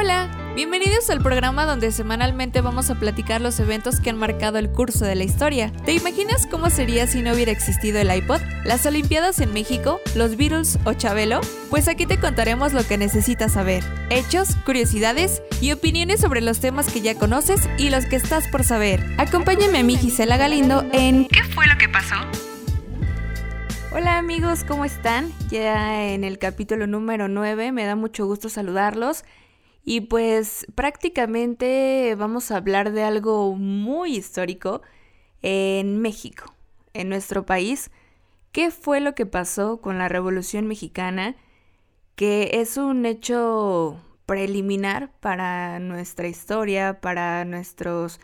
Hola, bienvenidos al programa donde semanalmente vamos a platicar los eventos que han marcado el curso de la historia. ¿Te imaginas cómo sería si no hubiera existido el iPod, las Olimpiadas en México, los Beatles o Chabelo? Pues aquí te contaremos lo que necesitas saber, hechos, curiosidades y opiniones sobre los temas que ya conoces y los que estás por saber. Acompáñame a mí Gisela Galindo en ¿Qué fue lo que pasó? Hola amigos, ¿cómo están? Ya en el capítulo número 9 me da mucho gusto saludarlos y pues prácticamente vamos a hablar de algo muy histórico en México, en nuestro país. ¿Qué fue lo que pasó con la Revolución Mexicana? Que es un hecho preliminar para nuestra historia, para nuestras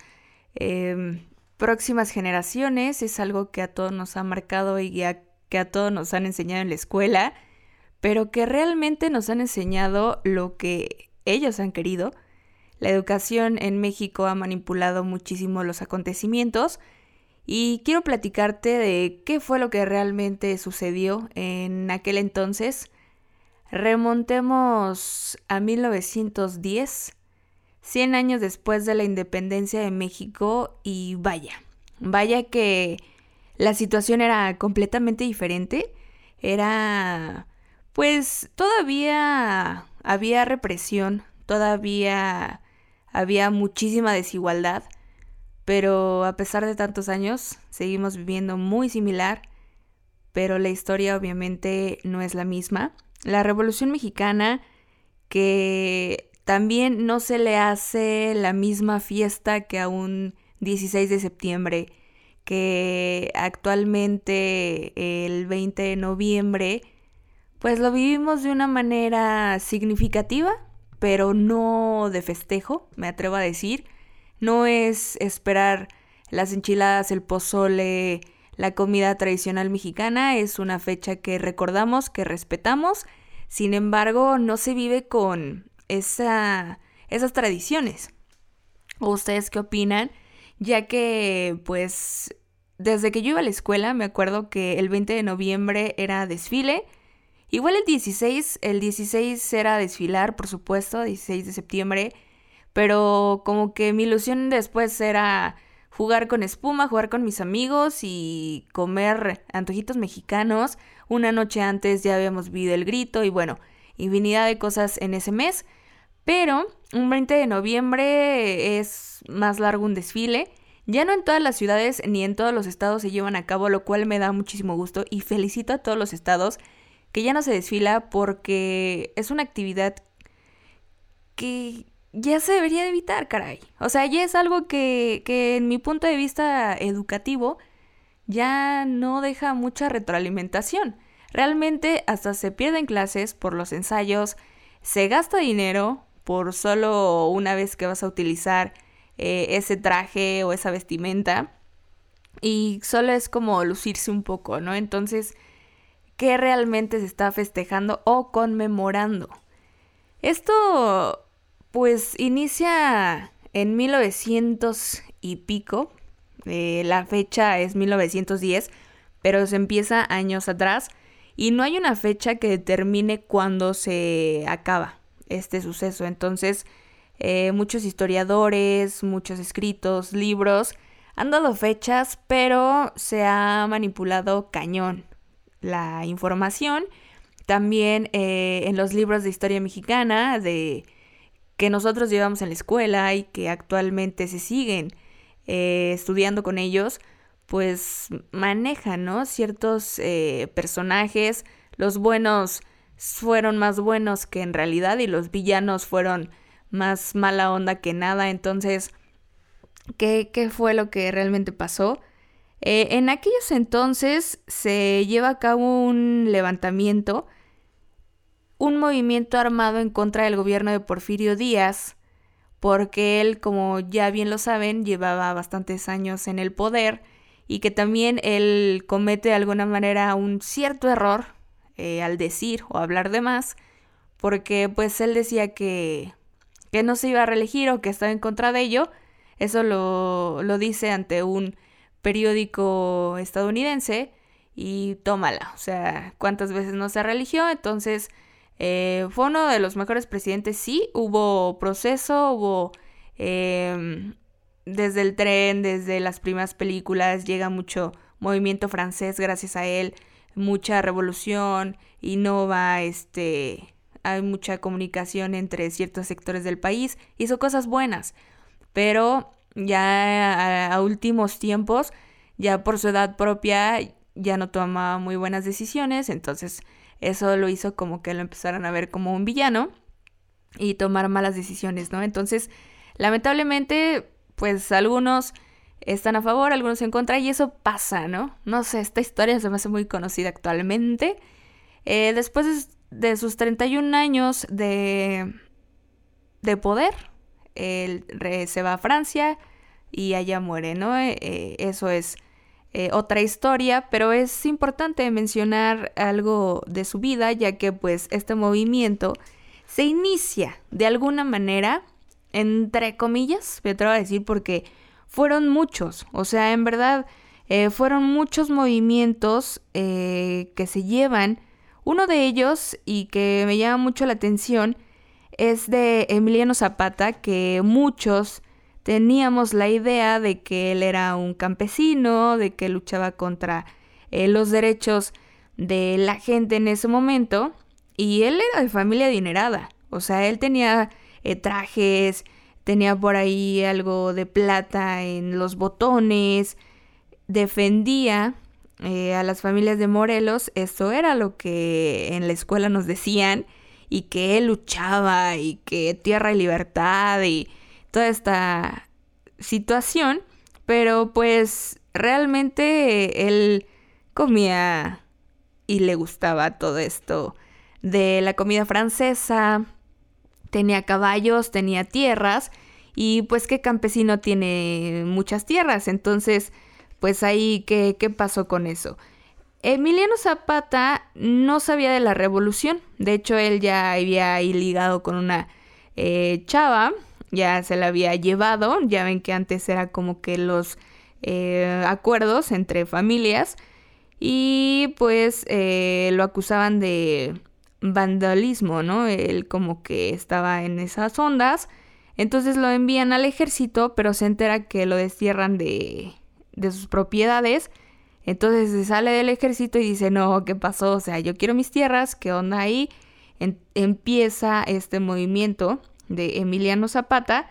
em, próximas generaciones. Es algo que a todos nos ha marcado y que a todos nos han enseñado en la escuela, pero que realmente nos han enseñado lo que ellos han querido. La educación en México ha manipulado muchísimo los acontecimientos y quiero platicarte de qué fue lo que realmente sucedió en aquel entonces. Remontemos a 1910, 100 años después de la independencia de México y vaya, vaya que la situación era completamente diferente. Era, pues, todavía había represión, todavía había muchísima desigualdad, pero a pesar de tantos años seguimos viviendo muy similar, pero la historia obviamente no es la misma. La Revolución Mexicana, que también no se le hace la misma fiesta que a un 16 de septiembre, que actualmente el 20 de noviembre pues lo vivimos de una manera significativa, pero no de festejo, me atrevo a decir. No es esperar las enchiladas, el pozole, la comida tradicional mexicana, es una fecha que recordamos, que respetamos, sin embargo no se vive con esa, esas tradiciones. ¿Ustedes qué opinan? Ya que pues desde que yo iba a la escuela me acuerdo que el 20 de noviembre era desfile, Igual el 16, el 16 era desfilar, por supuesto, 16 de septiembre, pero como que mi ilusión después era jugar con espuma, jugar con mis amigos y comer antojitos mexicanos. Una noche antes ya habíamos vivido el grito y bueno, infinidad de cosas en ese mes. Pero un 20 de noviembre es más largo un desfile. Ya no en todas las ciudades ni en todos los estados se llevan a cabo, lo cual me da muchísimo gusto y felicito a todos los estados que ya no se desfila porque es una actividad que ya se debería de evitar, caray. O sea, ya es algo que, que en mi punto de vista educativo ya no deja mucha retroalimentación. Realmente hasta se pierden clases por los ensayos, se gasta dinero por solo una vez que vas a utilizar eh, ese traje o esa vestimenta y solo es como lucirse un poco, ¿no? Entonces qué realmente se está festejando o conmemorando. Esto pues inicia en 1900 y pico, eh, la fecha es 1910, pero se empieza años atrás y no hay una fecha que determine cuándo se acaba este suceso. Entonces, eh, muchos historiadores, muchos escritos, libros han dado fechas, pero se ha manipulado cañón la información. También eh, en los libros de historia mexicana de que nosotros llevamos en la escuela y que actualmente se siguen eh, estudiando con ellos, pues manejan, ¿no? Ciertos eh, personajes, los buenos fueron más buenos que en realidad y los villanos fueron más mala onda que nada, entonces, ¿qué, qué fue lo que realmente pasó? Eh, en aquellos entonces se lleva a cabo un levantamiento, un movimiento armado en contra del gobierno de Porfirio Díaz, porque él, como ya bien lo saben, llevaba bastantes años en el poder y que también él comete de alguna manera un cierto error eh, al decir o hablar de más, porque pues él decía que, que no se iba a reelegir o que estaba en contra de ello, eso lo, lo dice ante un periódico estadounidense y tómala. O sea, cuántas veces no se religió, entonces Eh, fue uno de los mejores presidentes, sí, hubo proceso, hubo em, desde el tren, desde las primeras películas, llega mucho movimiento francés gracias a él, mucha revolución, innova, este, hay mucha comunicación entre ciertos sectores del país, hizo cosas buenas, pero ya a, últimos tiempos, ya por su edad propia, ya no tomaba muy buenas decisiones, entonces eso lo hizo como que lo empezaran a ver como un villano y tomar malas decisiones, ¿no? Entonces, lamentablemente, pues algunos están a favor, algunos en contra, y eso pasa, ¿no? No sé, esta historia se me hace muy conocida actualmente. Eh, después de, sus 31 años de, de poder, él se va a Francia y allá muere, ¿no? Eh, eh, eso es otra historia, pero es importante mencionar algo de su vida, ya que pues este movimiento se inicia de alguna manera, entre comillas, me atrevo a decir porque fueron muchos, o sea, en verdad eh, fueron muchos movimientos eh, que se llevan. Uno de ellos, y que me llama mucho la atención, es de Emiliano Zapata, que muchos teníamos la idea de que él era un campesino, de que luchaba contra eh, los derechos de la gente en ese momento, y él era de familia adinerada, o sea, él tenía trajes, tenía por ahí algo de plata en los botones, defendía eh, a las familias de Morelos, esto era lo que en la escuela nos decían, y que él luchaba y que tierra y libertad y toda esta situación, pero pues realmente él comía y le gustaba todo esto de la comida francesa, tenía caballos, tenía tierras y pues qué campesino tiene muchas tierras. Entonces, pues ahí, ¿qué, qué pasó con eso? Emiliano Zapata no sabía de la revolución. De hecho, él ya había ahí ligado con una eh, chava, ya se la había llevado. Ya ven que antes era como que los eh, acuerdos entre familias. Y pues eh, lo acusaban de vandalismo, ¿no? Él como que estaba en esas ondas. Entonces lo envían al ejército, pero se entera que lo destierran de, de sus propiedades. Entonces se sale del ejército y dice, no, ¿qué pasó? O sea, yo quiero mis tierras, ¿qué onda ahí? empieza este movimiento de Emiliano Zapata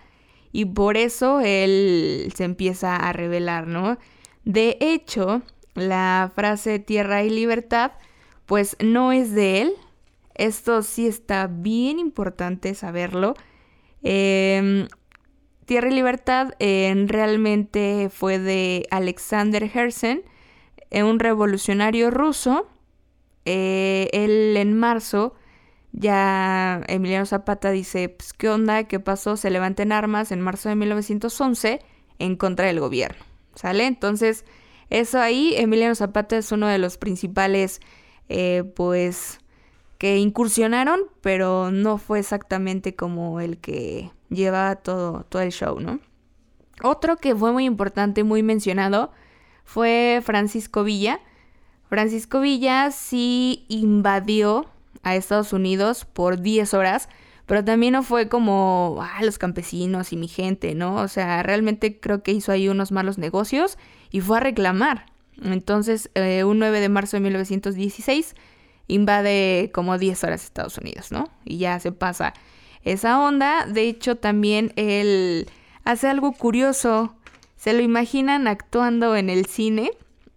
y por eso él se empieza a revelar, ¿no? De hecho, la frase tierra y libertad, pues no es de él, esto sí está bien importante saberlo. Em, Tierra y Libertad realmente fue de Alexander Herzen, eh, un revolucionario ruso. Eh, él en marzo, ya Emiliano Zapata dice, pues, ¿qué onda? ¿Qué pasó? Se levanten armas en marzo de 1911 en contra del gobierno. ¿Sale? Entonces, eso ahí, Emiliano Zapata es uno de los principales, eh, pues, que incursionaron, pero no fue exactamente como el que lleva todo, todo el show, ¿no? Otro que fue muy importante, muy mencionado, fue Francisco Villa. Francisco Villa sí invadió a Estados Unidos por 10 horas, pero también no fue como, ah, los campesinos y mi gente, ¿no? O sea, realmente creo que hizo ahí unos malos negocios y fue a reclamar. Entonces, eh, un 9 de marzo de 1916, invade como 10 horas Estados Unidos, ¿no? Y ya se pasa esa onda. De hecho, también él hace algo curioso. Se lo imaginan actuando en el cine.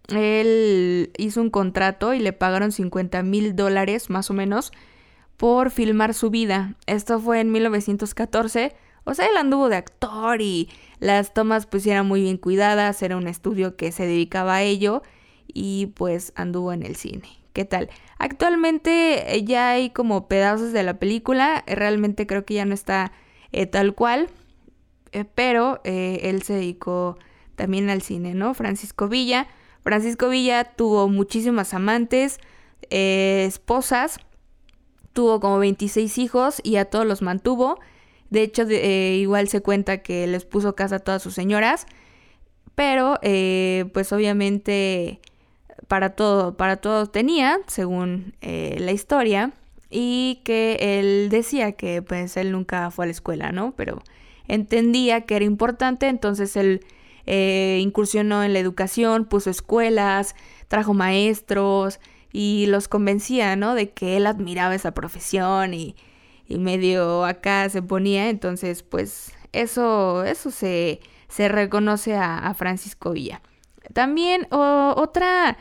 Él hizo un contrato y le pagaron 50 mil dólares más o menos por filmar su vida. Esto fue en 1914. O sea, él anduvo de actor y las tomas pues eran muy bien cuidadas. Era un estudio que se dedicaba a ello y pues anduvo en el cine. ¿Qué tal? Actualmente eh, ya hay como pedazos de la película, realmente creo que ya no está eh, tal cual, eh, pero él se dedicó también al cine, ¿no? Francisco Villa. Francisco Villa tuvo muchísimas amantes, esposas, tuvo como 26 hijos y a todos los mantuvo. De hecho, igual se cuenta que les puso casa a todas sus señoras, pero pues obviamente para todo, para todo tenía, según eh, la historia. y que él decía que pues él nunca fue a la escuela, ¿no? Pero entendía que era importante, entonces él eh, incursionó en la educación, puso escuelas, trajo maestros y los convencía, ¿no? De que él admiraba esa profesión y, y medio acá se ponía, entonces pues eso, eso se, se reconoce a, Francisco Villa. También otra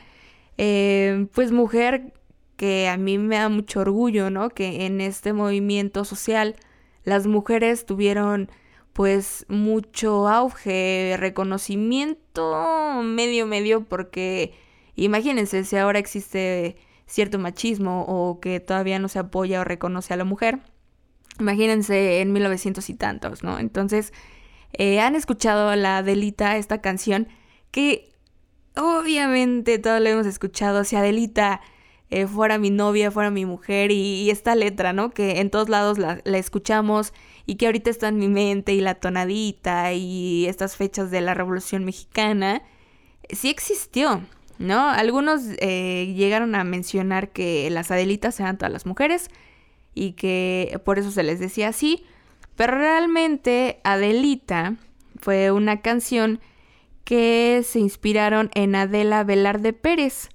eh, pues mujer que a mí me da mucho orgullo, ¿no? Que en este movimiento social las mujeres tuvieron pues mucho auge, reconocimiento medio medio porque imagínense si ahora existe cierto machismo o que todavía no se apoya o reconoce a la mujer. Imagínense en 1900 y tantos, ¿no? Entonces, eh, han escuchado a la Adelita esta canción que obviamente todos lo hemos escuchado. Si Adelita eh, fuera mi novia, fuera mi mujer y, esta letra, ¿no? Que en todos lados la, escuchamos y que ahorita está en mi mente y la tonadita y estas fechas de la Revolución Mexicana, sí existió, ¿no? Algunos eh, llegaron a mencionar que las Adelitas eran todas las mujeres y que por eso se les decía así, pero realmente Adelita fue una canción que se inspiraron en Adela Velarde Pérez,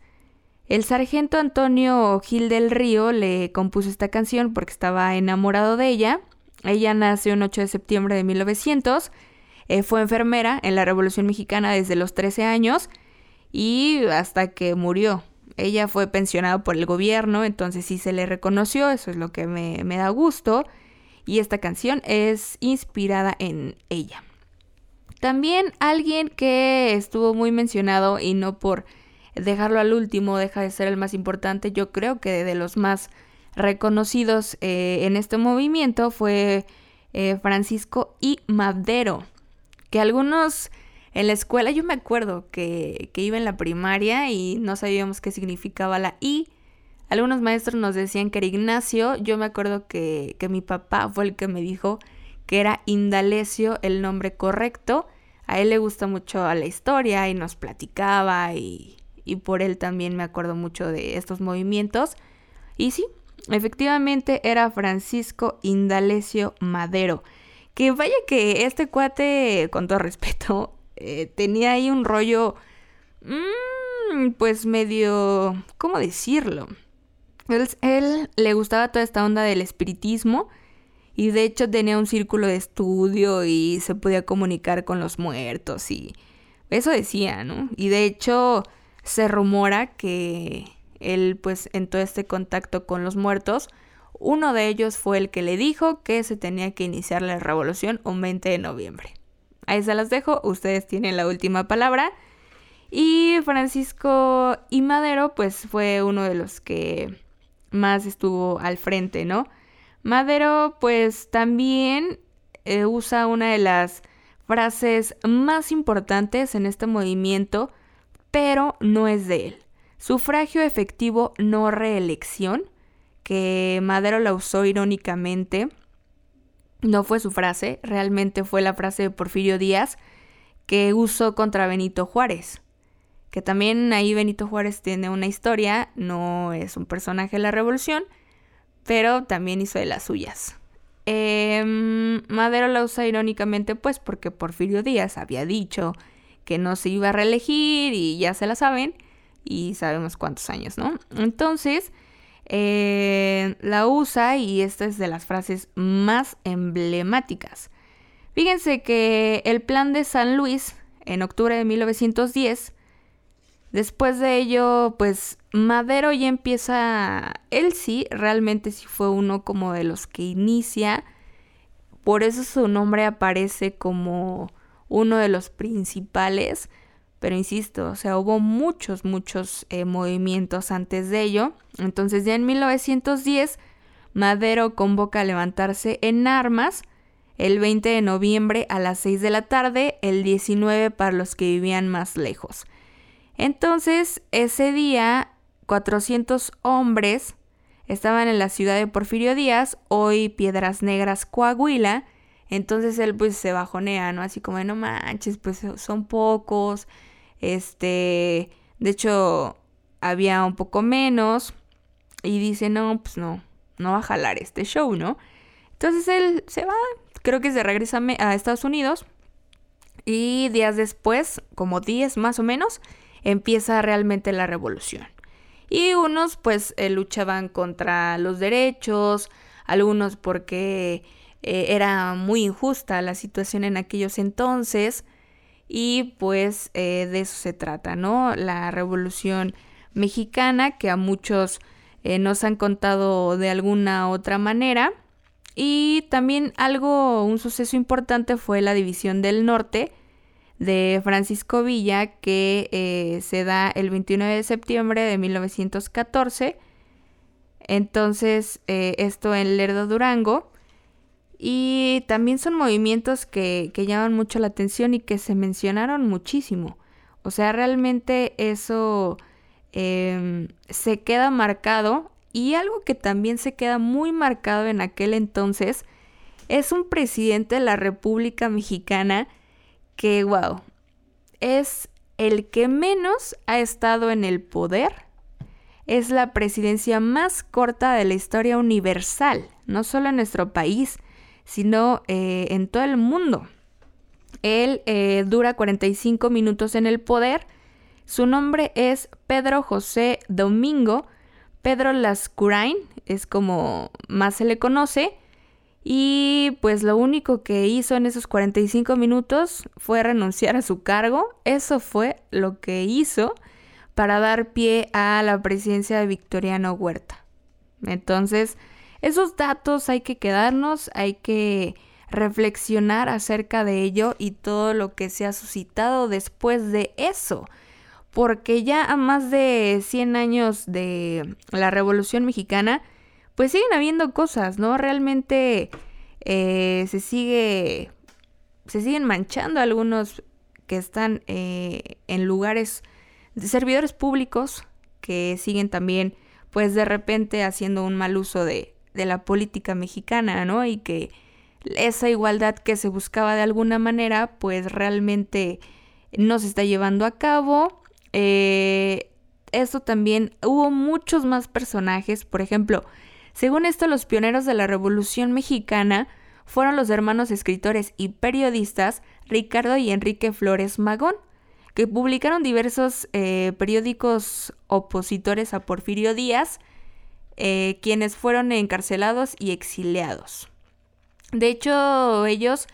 el sargento Antonio Gil del Río le compuso esta canción porque estaba enamorado de ella. Ella nació el 8 de septiembre de 1900, eh, fue enfermera en la Revolución Mexicana desde los 13 años y hasta que murió. Ella fue pensionada por el gobierno, entonces sí se le reconoció, eso es lo que me, me da gusto. Y esta canción es inspirada en ella. También alguien que estuvo muy mencionado y no por dejarlo al último deja de ser el más importante. Yo creo que de los más reconocidos eh, en este movimiento fue eh, Francisco y Madero, que algunos en la escuela, yo me acuerdo que, que iba en la primaria y no sabíamos qué significaba la I. Algunos maestros nos decían que era Ignacio, yo me acuerdo que, que mi papá fue el que me dijo que era Indalecio el nombre correcto. A él le gusta mucho la historia y nos platicaba y, y por él también me acuerdo mucho de estos movimientos. Y sí, efectivamente era Francisco Indalecio Madero. Que vaya que este cuate, con todo respeto, eh, tenía ahí un rollo, mmm, pues medio, ¿cómo decirlo? Él, él, le gustaba toda esta onda del espiritismo y de hecho tenía un círculo de estudio y se podía comunicar con los muertos y eso decía, ¿no? Y de hecho se rumora que él pues en todo este contacto con los muertos, uno de ellos fue el que le dijo que se tenía que iniciar la revolución un 20 de noviembre. Ahí se las dejo, ustedes tienen la última palabra. Y Francisco y Madero pues fue uno de los que más estuvo al frente, ¿no? Madero pues también eh, usa una de las frases más importantes en este movimiento pero no es de él. Sufragio efectivo no reelección, que Madero la usó irónicamente, no fue su frase, realmente fue la frase de Porfirio Díaz que usó contra Benito Juárez. Que también ahí Benito Juárez tiene una historia, no es un personaje de la revolución, pero también hizo de las suyas. Em, Madero la usa irónicamente pues porque Porfirio Díaz había dicho que no se iba a reelegir y ya se la saben y sabemos cuántos años, ¿no? Entonces, eh, la usa y esta es de las frases más emblemáticas. Fíjense que el plan de San Luis en octubre de 1910, después de ello, pues Madero ya empieza, él sí, realmente sí fue uno como de los que inicia, por eso su nombre aparece como uno de los principales, pero insisto, o sea, hubo muchos, muchos eh, movimientos antes de ello. Entonces ya en 1910, Madero convoca a levantarse en armas el 20 de noviembre a las 6 de la tarde, el 19 para los que vivían más lejos. Entonces, ese día, 400 hombres estaban en la ciudad de Porfirio Díaz, hoy Piedras Negras, Coahuila, entonces él pues se bajonea, ¿no? Así como no manches, pues son pocos. Este, de hecho, había un poco menos. Y dice, no, pues no, no va a jalar este show, ¿no? Entonces él se va, creo que se regresa a Estados Unidos y días después, como 10 más o menos, empieza realmente la revolución. Y unos pues eh, luchaban contra los derechos, algunos porque eh, era muy injusta la situación en aquellos entonces y pues eh, de eso se trata, ¿no? La revolución mexicana que a muchos nos han contado de alguna otra manera. Y también algo, un suceso importante fue la división del norte, de Francisco Villa que eh, se da el 29 de septiembre de 1914. Entonces, eh, esto en Lerdo Durango. Y también son movimientos que, llaman mucho la atención y que se mencionaron muchísimo. O sea, realmente eso em, se queda marcado. Y algo que también se queda muy marcado en aquel entonces es un presidente de la República Mexicana que, wow, es el que menos ha estado en el poder. Es la presidencia más corta de la historia universal, no solo en nuestro país, sino eh, en todo el mundo. Él eh, dura 45 minutos en el poder. Su nombre es Pedro José Domingo. Pedro Lascurain es como más se le conoce. Y pues lo único que hizo en esos 45 minutos fue renunciar a su cargo. Eso fue lo que hizo para dar pie a la presidencia de Victoriano Huerta. Entonces, esos datos hay que quedarnos, hay que reflexionar acerca de ello y todo lo que se ha suscitado después de eso. Porque ya a más de 100 años de la Revolución Mexicana, pues siguen habiendo cosas, ¿no? Realmente eh, se sigue, se siguen manchando algunos que están eh, en lugares de servidores públicos que siguen también, pues de repente haciendo un mal uso de, de la política mexicana, ¿no? Y que esa igualdad que se buscaba de alguna manera, pues realmente no se está llevando a cabo. Eh, esto también hubo muchos más personajes, por ejemplo, según esto, los pioneros de la Revolución Mexicana fueron los hermanos escritores y periodistas Ricardo y Enrique Flores Magón, que publicaron diversos eh, periódicos opositores a Porfirio Díaz, eh, quienes fueron encarcelados y exiliados. De hecho, ellos,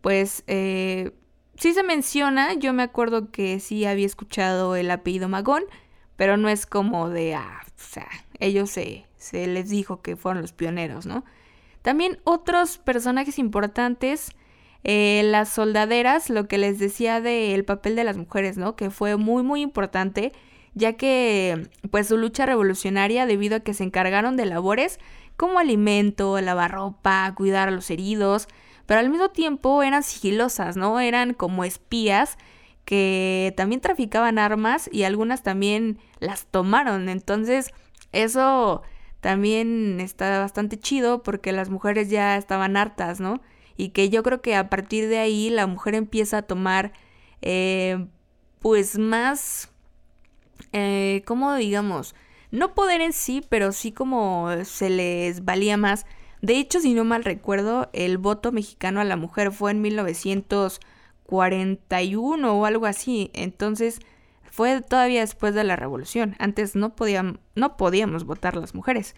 pues, eh, sí se menciona, yo me acuerdo que sí había escuchado el apellido Magón, pero no es como de, ah, o sea, ellos se, se les dijo que fueron los pioneros, ¿no? También otros personajes importantes, eh, las soldaderas, lo que les decía del papel de las mujeres, ¿no? Que fue muy, muy importante, ya que pues su lucha revolucionaria debido a que se encargaron de labores como alimento, lavar ropa, cuidar a los heridos, pero al mismo tiempo eran sigilosas, ¿no? Eran como espías que también traficaban armas y algunas también las tomaron. Entonces, eso también está bastante chido porque las mujeres ya estaban hartas, ¿no? Y que yo creo que a partir de ahí la mujer empieza a tomar, eh, pues más, eh, ¿cómo digamos? No poder en sí, pero sí como se les valía más. De hecho, si no mal recuerdo, el voto mexicano a la mujer fue en 1941 o algo así. Entonces, fue todavía después de la revolución. Antes no, no podíamos votar las mujeres.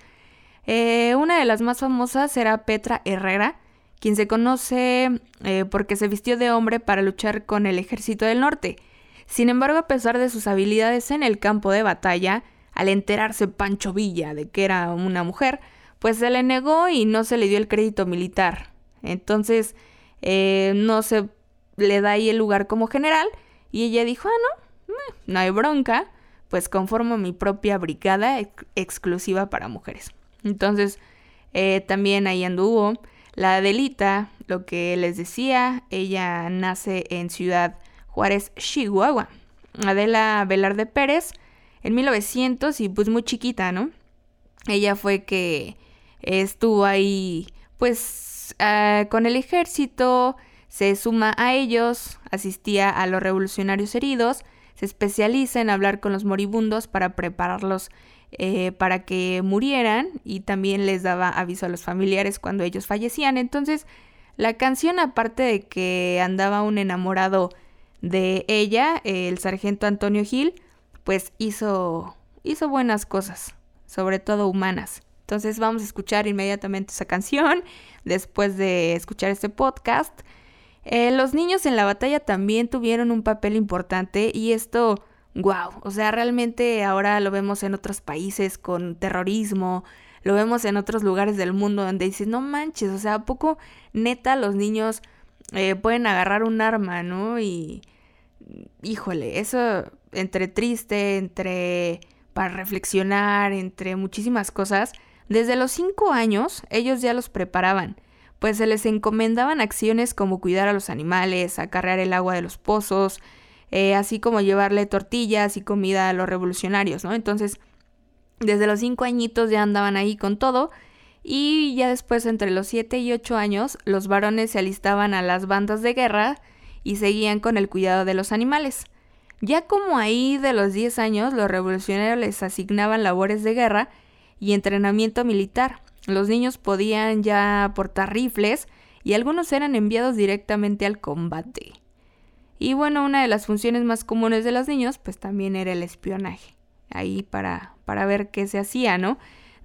Eh, una de las más famosas era Petra Herrera, quien se conoce eh, porque se vistió de hombre para luchar con el ejército del norte. Sin embargo, a pesar de sus habilidades en el campo de batalla, al enterarse Pancho Villa de que era una mujer, pues se le negó y no se le dio el crédito militar. Entonces, eh, no se le da ahí el lugar como general y ella dijo, ah, no, no hay bronca, pues conformo mi propia brigada exclusiva para mujeres. Entonces, eh, también ahí anduvo. La Adelita, lo que les decía, ella nace en Ciudad Juárez, Chihuahua. Adela Velarde Pérez, en 1900 y pues muy chiquita, ¿no? Ella fue que estuvo ahí, pues, ah, con el ejército, se suma a ellos, asistía a los revolucionarios heridos se especializa en hablar con los moribundos para prepararlos eh, para que murieran y también les daba aviso a los familiares cuando ellos fallecían. Entonces, la canción, aparte de que andaba un enamorado de ella, el sargento Antonio Gil, pues hizo, hizo buenas cosas, sobre todo humanas. Entonces vamos a escuchar inmediatamente esa canción después de escuchar este podcast. Eh, los niños en la batalla también tuvieron un papel importante y esto, wow, o sea, realmente ahora lo vemos en otros países con terrorismo, lo vemos en otros lugares del mundo donde dices, no manches, o sea, ¿a poco neta los niños eh, pueden agarrar un arma, ¿no? Y, híjole, eso entre triste, entre para reflexionar, entre muchísimas cosas, desde los cinco años ellos ya los preparaban pues se les encomendaban acciones como cuidar a los animales, acarrear el agua de los pozos, eh, así como llevarle tortillas y comida a los revolucionarios, ¿no? Entonces, desde los cinco añitos ya andaban ahí con todo y ya después entre los siete y ocho años los varones se alistaban a las bandas de guerra y seguían con el cuidado de los animales. Ya como ahí de los diez años los revolucionarios les asignaban labores de guerra y entrenamiento militar, los niños podían ya portar rifles y algunos eran enviados directamente al combate. Y bueno, una de las funciones más comunes de los niños pues también era el espionaje, ahí para, para ver qué se hacía, ¿no?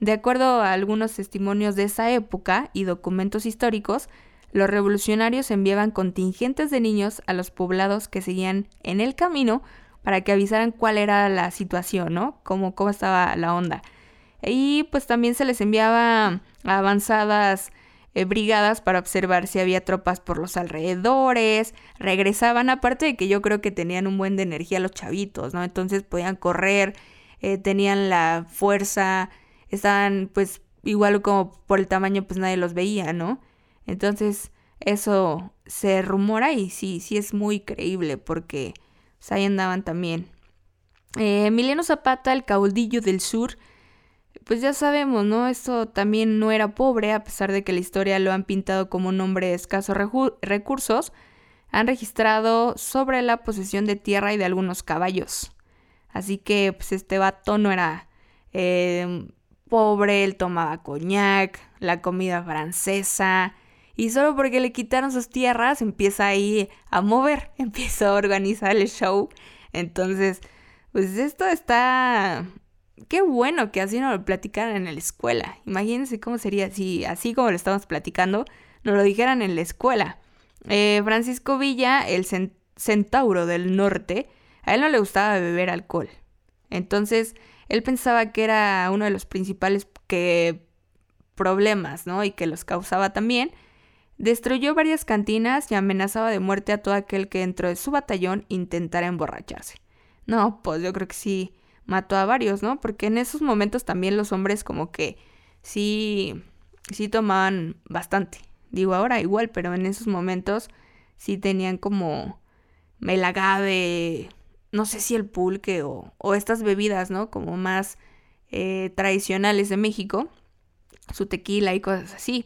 De acuerdo a algunos testimonios de esa época y documentos históricos, los revolucionarios enviaban contingentes de niños a los poblados que seguían en el camino para que avisaran cuál era la situación, ¿no? Cómo, cómo estaba la onda. Y pues también se les enviaba avanzadas eh, brigadas para observar si había tropas por los alrededores. Regresaban, aparte de que yo creo que tenían un buen de energía los chavitos, ¿no? Entonces podían correr, eh, tenían la fuerza, estaban pues igual como por el tamaño pues nadie los veía, ¿no? Entonces eso se rumora y sí, sí es muy creíble porque pues, ahí andaban también. Eh, Emiliano Zapata, el caudillo del sur, pues ya sabemos, ¿no? Esto también no era pobre, a pesar de que la historia lo han pintado como un hombre de escasos recursos, han registrado sobre la posesión de tierra y de algunos caballos. Así que pues este vato no era em, pobre, él tomaba coñac, la comida francesa, y solo porque le quitaron sus tierras empieza ahí a mover, empieza a organizar el show. Entonces, pues esto está qué bueno que así nos lo platicaran en la escuela. Imagínense cómo sería si, así como lo estamos platicando, nos lo dijeran en la escuela. Eh, Francisco Villa, el centauro del norte, a él no le gustaba beber alcohol. Entonces, él pensaba que era uno de los principales que problemas, ¿no? Y que los causaba también. Destruyó varias cantinas y amenazaba de muerte a todo aquel que dentro de su batallón intentara emborracharse. No, pues yo creo que sí mató a varios, ¿no? Porque en esos momentos también los hombres como que sí, sí tomaban bastante. Digo ahora igual, pero en esos momentos sí tenían como el agave, no sé si el pulque o, estas bebidas, ¿no? Como más eh, tradicionales de México, su tequila y cosas así.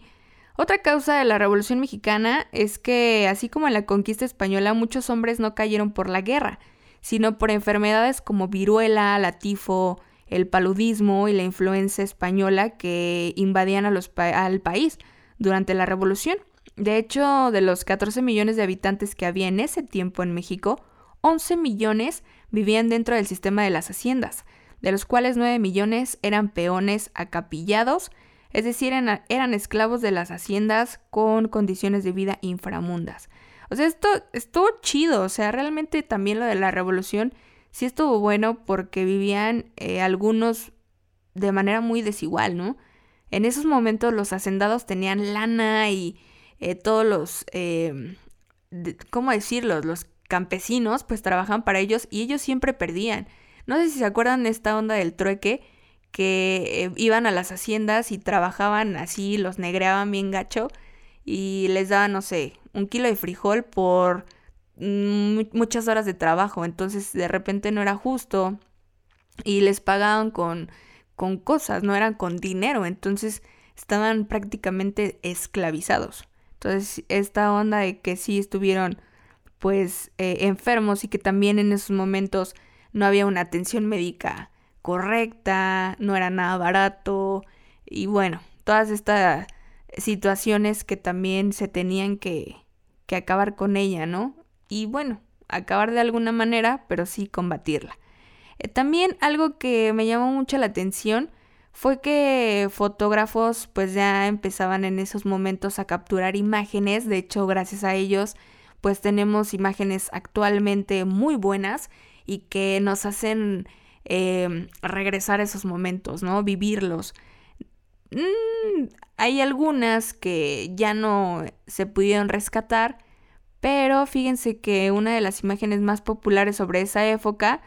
Otra causa de la Revolución Mexicana es que, así como en la conquista española, muchos hombres no cayeron por la guerra, sino por enfermedades como viruela, la tifo, el paludismo y la influenza española que invadían a los al país durante la Revolución. De hecho, de los 14 millones de habitantes que había en ese tiempo en México, 11 millones vivían dentro del sistema de las haciendas, de los cuales 9 millones eran peones acapillados, es decir, eran esclavos de las haciendas con condiciones de vida inframundas. O sea, esto estuvo chido, o sea, realmente también lo de la revolución sí estuvo bueno porque vivían eh, algunos de manera muy desigual, ¿no? En esos momentos los hacendados tenían lana y eh, todos los, eh, ¿cómo decirlo? Los campesinos pues trabajaban para ellos y ellos siempre perdían. No sé si se acuerdan de esta onda del trueque que iban a las haciendas y trabajaban así, los negreaban bien gacho y les daban, no sé, un kilo de frijol por mm, muchas horas de trabajo, entonces de repente no era justo y les pagaban con, con cosas, no eran con dinero, entonces estaban prácticamente esclavizados. Entonces esta onda de que sí estuvieron pues eh, enfermos y que también en esos momentos no había una atención médica correcta, no era nada barato y bueno, todas estas situaciones que también se tenían que, que acabar con ella, ¿no? Y bueno, acabar de alguna manera, pero sí combatirla. Eh, también algo que me llamó mucho la atención fue que fotógrafos pues ya empezaban en esos momentos a capturar imágenes, de hecho gracias a ellos pues tenemos imágenes actualmente muy buenas y que nos hacen em, regresar a esos momentos, ¿no? Vivirlos. Mm, hay algunas que ya no se pudieron rescatar, pero fíjense que una de las imágenes más populares sobre esa época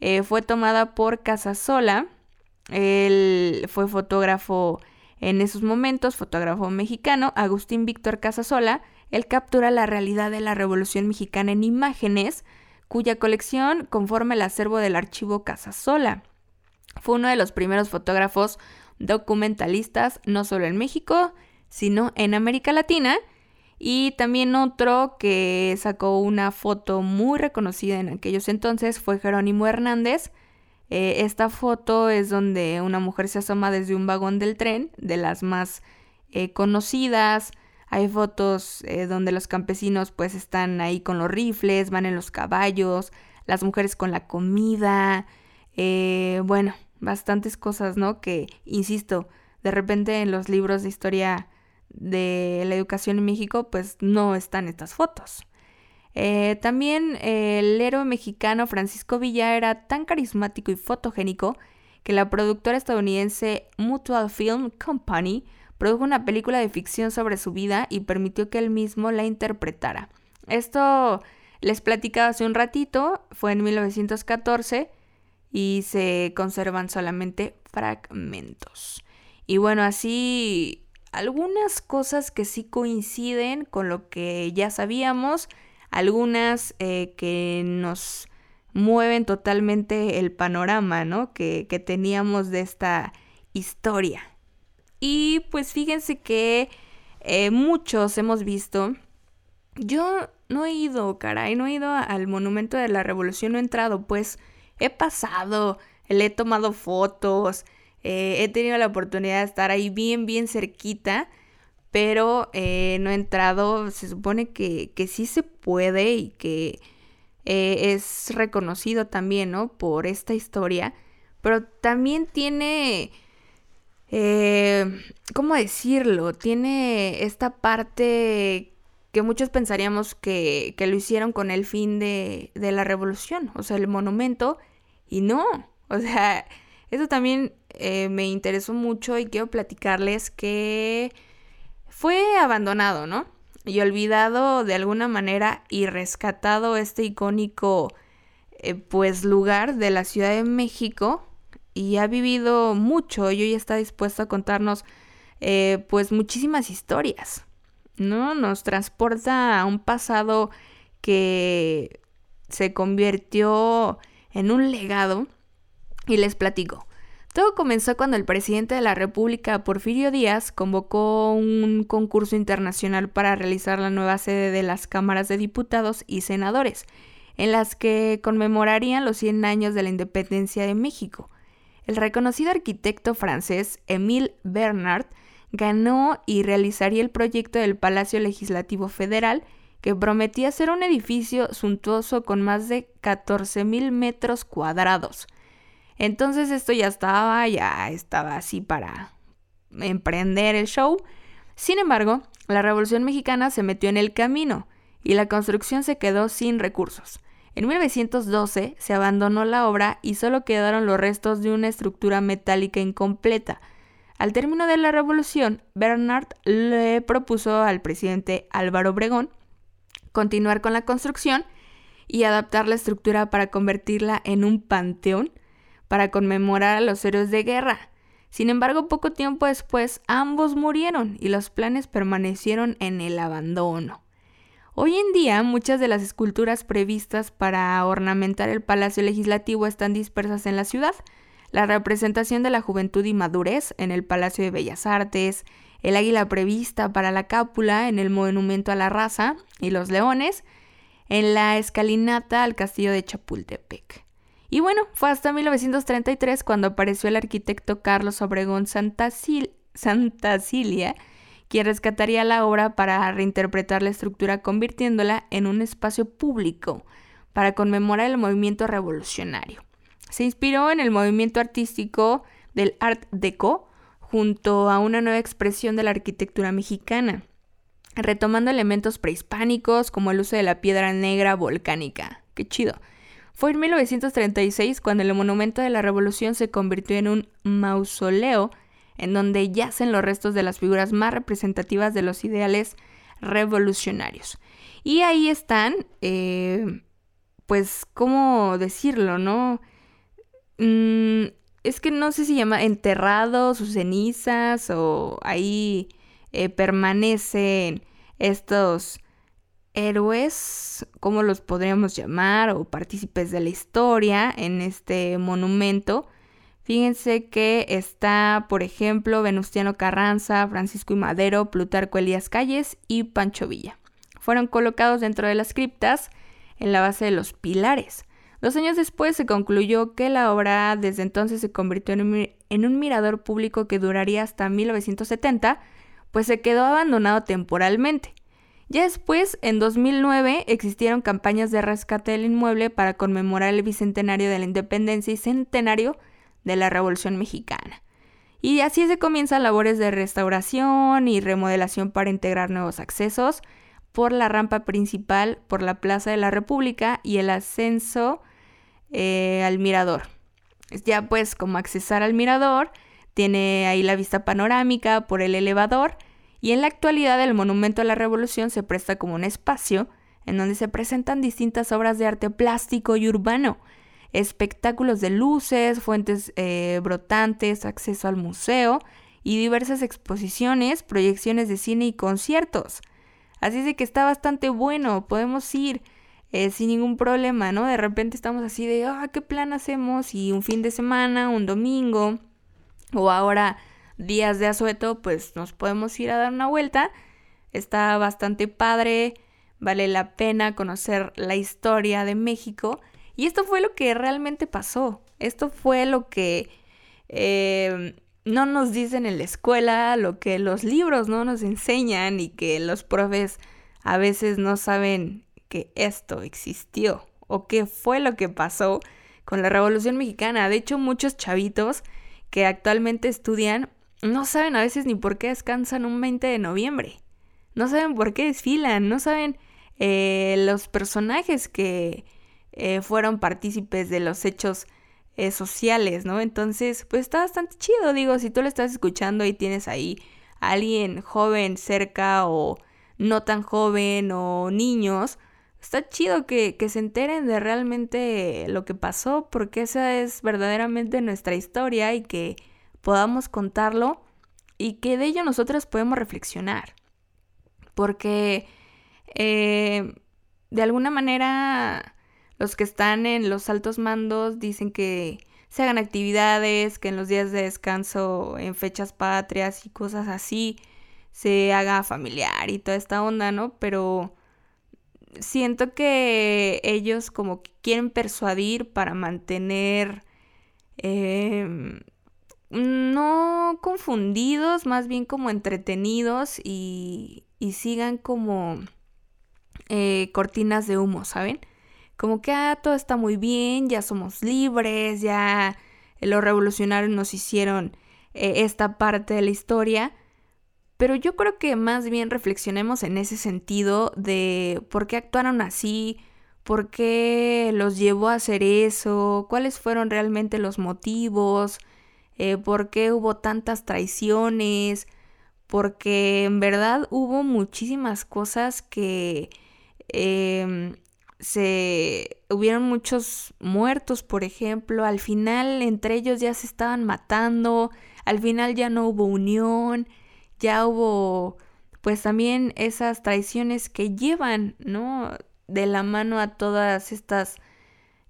eh, fue tomada por Casasola. Él fue fotógrafo en esos momentos, fotógrafo mexicano, Agustín Víctor Casasola. Él captura la realidad de la Revolución Mexicana en imágenes, cuya colección conforma el acervo del archivo Casasola. Fue uno de los primeros fotógrafos documentalistas, no solo en México, sino en América Latina, y también otro que sacó una foto muy reconocida en aquellos entonces fue Jerónimo Hernández. Eh, esta foto es donde una mujer se asoma desde un vagón del tren, de las más eh, conocidas. Hay fotos eh, donde los campesinos pues están ahí con los rifles, van en los caballos, las mujeres con la comida. bueno, bastantes cosas, ¿no? Que, insisto, de repente en los libros de historia de la educación en México, pues no están estas fotos. Eh, también el héroe mexicano Francisco Villa era tan carismático y fotogénico que la productora estadounidense Mutual Film Company produjo una película de ficción sobre su vida y permitió que él mismo la interpretara. Esto les platicaba hace un ratito, fue en 1914 y se conservan solamente fragmentos. Y bueno, así algunas cosas que sí coinciden con lo que ya sabíamos, algunas eh, que nos mueven totalmente el panorama, ¿no? Que, teníamos de esta historia. Y pues fíjense que eh, muchos hemos visto, yo no he ido, caray, no he ido al Monumento de la Revolución, no he entrado, pues he pasado, le he tomado fotos, eh, he tenido la oportunidad de estar ahí bien, bien cerquita, pero eh, no he entrado. Se supone que, que sí se puede y que es reconocido también, ¿no? Por esta historia, pero también tiene... ¿Cómo decirlo? Tiene esta parte que muchos pensaríamos que, que, lo hicieron con el fin de, de la revolución, o sea, el monumento, y no, o sea, eso también eh, me interesó mucho y quiero platicarles que fue abandonado, ¿no? Y olvidado de alguna manera y rescatado este icónico eh, pues lugar de la Ciudad de México y ha vivido mucho y hoy está dispuesto a contarnos eh, pues muchísimas historias, ¿no? Nos transporta a un pasado que se convirtió en un legado y les platico. Todo comenzó cuando el presidente de la República, Porfirio Díaz, convocó un concurso internacional para realizar la nueva sede de las cámaras de diputados y senadores, en las que conmemorarían los 100 años de la independencia de México. El reconocido arquitecto francés Émile Bernard ganó y realizaría el proyecto del Palacio Legislativo Federal, que prometía ser un edificio suntuoso con más de 14.000 metros cuadrados. Entonces esto ya estaba, ya estaba así para emprender el show. Sin embargo, la Revolución Mexicana se metió en el camino y la construcción se quedó sin recursos. En 1912 se abandonó la obra y solo quedaron los restos de una estructura metálica incompleta. Al término de la revolución, Bernard le propuso al presidente Álvaro Obregón continuar con la construcción y adaptar la estructura para convertirla en un panteón para conmemorar a los héroes de guerra. Sin embargo, poco tiempo después ambos murieron y los planes permanecieron en el abandono. Hoy en día muchas de las esculturas previstas para ornamentar el Palacio Legislativo están dispersas en la ciudad. La representación de la juventud y madurez en el Palacio de Bellas Artes, el águila prevista para la cápula en el Monumento a la Raza y los leones, en la escalinata al Castillo de Chapultepec. Y bueno, fue hasta 1933 cuando apareció el arquitecto Carlos Obregón Santasilia, quien rescataría la obra para reinterpretar la estructura convirtiéndola en un espacio público para conmemorar el movimiento revolucionario. Se inspiró en el movimiento artístico del Art Deco junto a una nueva expresión de la arquitectura mexicana, retomando elementos prehispánicos como el uso de la piedra negra volcánica. Qué chido. Fue en 1936 cuando el Monumento de la Revolución se convirtió en un mausoleo en donde yacen los restos de las figuras más representativas de los ideales revolucionarios. Y ahí están, eh, pues, ¿cómo decirlo, no? Mm, es que no sé si llama enterrados sus cenizas o ahí eh, permanecen estos héroes, ¿cómo los podríamos llamar? O partícipes de la historia en este monumento. Fíjense que está, por ejemplo, Venustiano Carranza, Francisco y Madero, Plutarco Elías Calles y Pancho Villa. Fueron colocados dentro de las criptas en la base de los pilares. Dos años después se concluyó que la obra desde entonces se convirtió en un, mirador público que duraría hasta 1970, pues se quedó abandonado temporalmente. Ya después, en 2009, existieron campañas de rescate del inmueble para conmemorar el bicentenario de la independencia y centenario de la Revolución Mexicana. Y así se comienzan labores de restauración y remodelación para integrar nuevos accesos por la rampa principal, por la Plaza de la República y el ascenso eh, al mirador. Ya pues como accesar al mirador, tiene ahí la vista panorámica por el elevador y en la actualidad el Monumento a la Revolución se presta como un espacio en donde se presentan distintas obras de arte plástico y urbano, espectáculos de luces, fuentes eh, brotantes, acceso al museo y diversas exposiciones, proyecciones de cine y conciertos. Así es de que está bastante bueno, podemos ir eh, sin ningún problema, ¿no? De repente estamos así de, ah, ¿qué plan hacemos? Y un fin de semana, un domingo, o ahora días de asueto, pues nos podemos ir a dar una vuelta. Está bastante padre, vale la pena conocer la historia de México. Y esto fue lo que realmente pasó. Esto fue lo que eh, no nos dicen en la escuela, lo que los libros no nos enseñan y que los profes a veces no saben que esto existió o qué fue lo que pasó con la Revolución Mexicana. De hecho, muchos chavitos que actualmente estudian no saben a veces ni por qué descansan un 20 de noviembre. No saben por qué desfilan, no saben eh, los personajes que eh, fueron partícipes de los hechos eh, sociales, ¿no? Entonces, pues está bastante chido, digo, si tú lo estás escuchando y tienes ahí a alguien joven cerca o no tan joven o niños, está chido que, se enteren de realmente lo que pasó, porque esa es verdaderamente nuestra historia y que podamos contarlo y que de ello nosotras podemos reflexionar. Porque eh, de alguna manera los que están en los altos mandos dicen que se hagan actividades, que en los días de descanso, en fechas patrias y cosas así, se haga familiar y toda esta onda, ¿no? Pero siento que ellos como que quieren persuadir para mantener em, no confundidos, más bien como entretenidos y, y sigan como eh, cortinas de humo, ¿saben? Como que ah, todo está muy bien, ya somos libres, ya los revolucionarios nos hicieron eh, esta parte de la historia. Pero yo creo que más bien reflexionemos en ese sentido de por qué actuaron así, por qué los llevó a hacer eso, cuáles fueron realmente los motivos, eh, por qué hubo tantas traiciones, porque en verdad hubo muchísimas cosas que em, se hubieron muchos muertos, por ejemplo, al final entre ellos ya se estaban matando, al final ya no hubo unión, ya hubo pues también esas traiciones que llevan, ¿no? De la mano a todas estas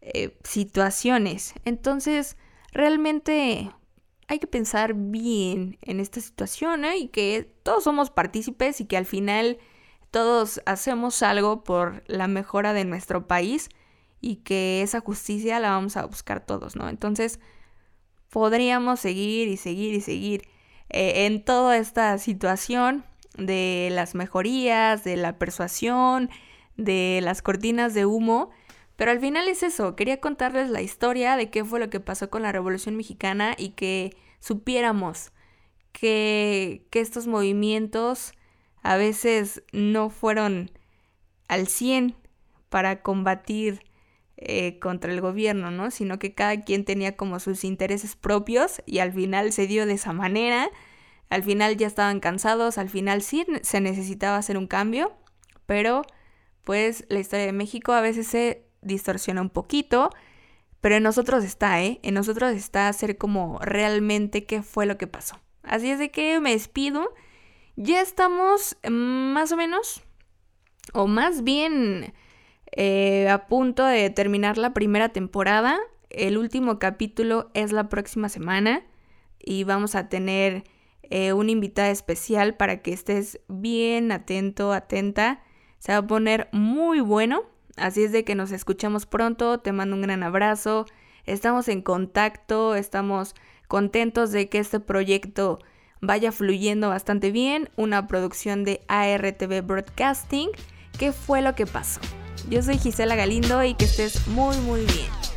eh, situaciones. Entonces, realmente hay que pensar bien en esta situación ¿eh? y que todos somos partícipes y que al final todos hacemos algo por la mejora de nuestro país y que esa justicia la vamos a buscar todos, ¿no? Entonces, podríamos seguir y seguir y seguir eh, en toda esta situación de las mejorías, de la persuasión, de las cortinas de humo, pero al final es eso, quería contarles la historia de qué fue lo que pasó con la Revolución Mexicana y que supiéramos que, que estos movimientos a veces no fueron al 100 para combatir eh, contra el gobierno, ¿no? Sino que cada quien tenía como sus intereses propios y al final se dio de esa manera. Al final ya estaban cansados, al final sí se necesitaba hacer un cambio, pero pues la historia de México a veces se distorsiona un poquito, pero en nosotros está, ¿eh? En nosotros está hacer como realmente qué fue lo que pasó. Así es de que me despido. Ya estamos más o menos, o más bien eh, a punto de terminar la primera temporada. El último capítulo es la próxima semana y vamos a tener eh, una invitada especial para que estés bien atento, atenta. Se va a poner muy bueno. Así es de que nos escuchamos pronto. Te mando un gran abrazo. Estamos en contacto, estamos contentos de que este proyecto vaya fluyendo bastante bien. Una producción de ARTV Broadcasting. ¿Qué fue lo que pasó? Yo soy Gisela Galindo y que estés muy muy bien.